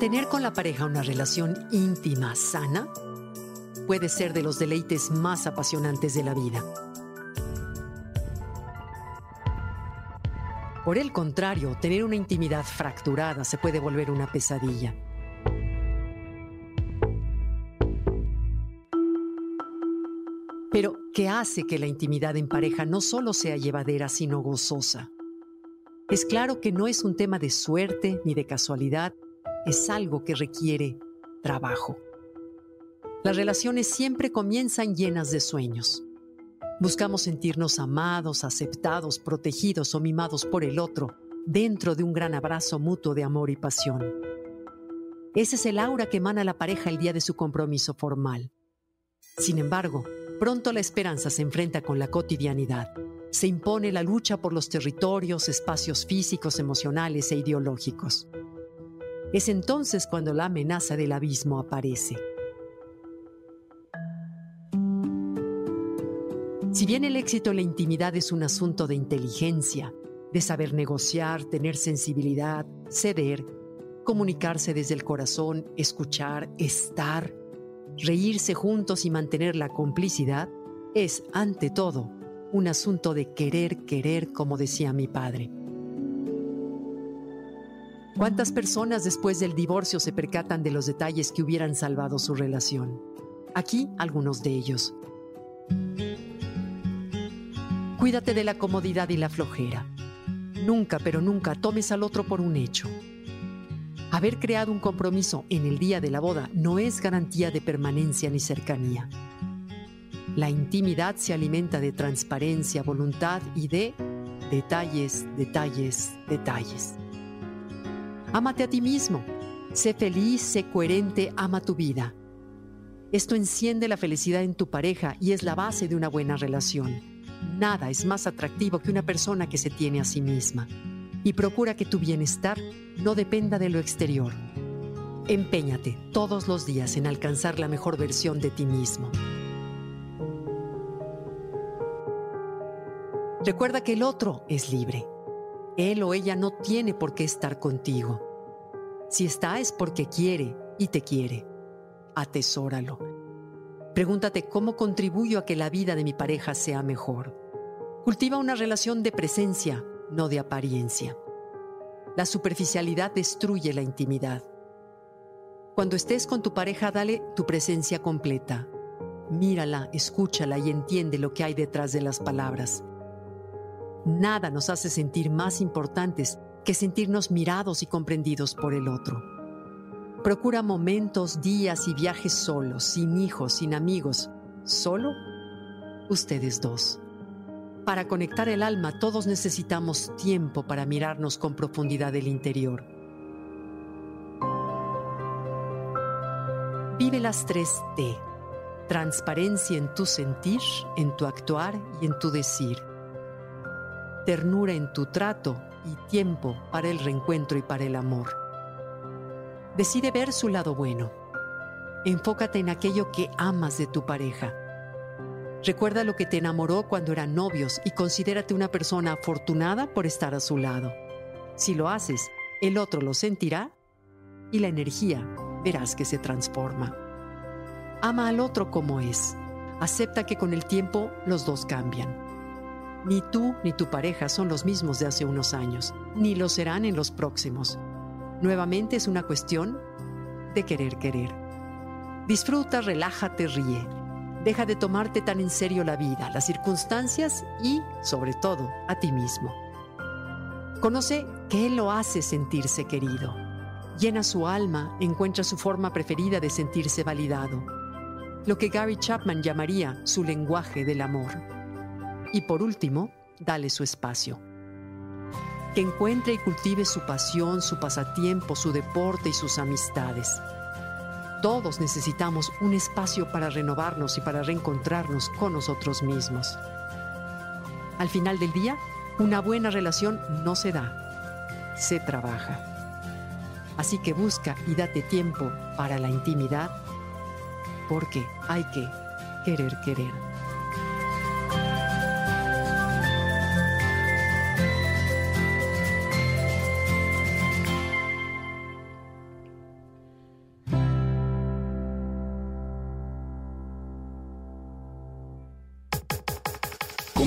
Mantener con la pareja una relación íntima, sana, puede ser de los deleites más apasionantes de la vida. Por el contrario, tener una intimidad fracturada se puede volver una pesadilla. Pero, ¿qué hace que la intimidad en pareja no solo sea llevadera, sino gozosa? Es claro que no es un tema de suerte ni de casualidad, es algo que requiere trabajo. Las relaciones siempre comienzan llenas de sueños. Buscamos sentirnos amados, aceptados, protegidos o mimados por el otro, dentro de un gran abrazo mutuo de amor y pasión. Ese es el aura que emana la pareja el día de su compromiso formal. Sin embargo, pronto la esperanza se enfrenta con la cotidianidad. Se impone la lucha por los territorios, espacios físicos, emocionales e ideológicos. Es entonces cuando la amenaza del abismo aparece. Si bien el éxito en la intimidad es un asunto de inteligencia, de saber negociar, tener sensibilidad, ceder, comunicarse desde el corazón, escuchar, estar, reírse juntos y mantener la complicidad, es, ante todo, un asunto de querer, querer, como decía mi padre. ¿Cuántas personas después del divorcio se percatan de los detalles que hubieran salvado su relación? Aquí algunos de ellos. Cuídate de la comodidad y la flojera. Nunca, pero nunca tomes al otro por un hecho. Haber creado un compromiso en el día de la boda no es garantía de permanencia ni cercanía. La intimidad se alimenta de transparencia, voluntad y de detalles, detalles, detalles. Ámate a ti mismo. Sé feliz, sé coherente, ama tu vida. Esto enciende la felicidad en tu pareja y es la base de una buena relación. Nada es más atractivo que una persona que se tiene a sí misma. Y procura que tu bienestar no dependa de lo exterior. Empeñate todos los días en alcanzar la mejor versión de ti mismo. Recuerda que el otro es libre él o ella no tiene por qué estar contigo. Si está es porque quiere y te quiere. Atesóralo. Pregúntate cómo contribuyo a que la vida de mi pareja sea mejor. Cultiva una relación de presencia, no de apariencia. La superficialidad destruye la intimidad. Cuando estés con tu pareja, dale tu presencia completa. Mírala, escúchala y entiende lo que hay detrás de las palabras. Nada nos hace sentir más importantes que sentirnos mirados y comprendidos por el otro. Procura momentos, días y viajes solos, sin hijos, sin amigos, solo ustedes dos. Para conectar el alma todos necesitamos tiempo para mirarnos con profundidad del interior. Vive las tres T. Transparencia en tu sentir, en tu actuar y en tu decir ternura en tu trato y tiempo para el reencuentro y para el amor. Decide ver su lado bueno. Enfócate en aquello que amas de tu pareja. Recuerda lo que te enamoró cuando eran novios y considérate una persona afortunada por estar a su lado. Si lo haces, el otro lo sentirá y la energía verás que se transforma. Ama al otro como es. Acepta que con el tiempo los dos cambian. Ni tú ni tu pareja son los mismos de hace unos años, ni lo serán en los próximos. Nuevamente es una cuestión de querer querer. Disfruta, relájate, ríe. Deja de tomarte tan en serio la vida, las circunstancias y, sobre todo, a ti mismo. Conoce qué lo hace sentirse querido llena su alma, encuentra su forma preferida de sentirse validado, lo que Gary Chapman llamaría su lenguaje del amor. Y por último, dale su espacio. Que encuentre y cultive su pasión, su pasatiempo, su deporte y sus amistades. Todos necesitamos un espacio para renovarnos y para reencontrarnos con nosotros mismos. Al final del día, una buena relación no se da, se trabaja. Así que busca y date tiempo para la intimidad, porque hay que querer querer.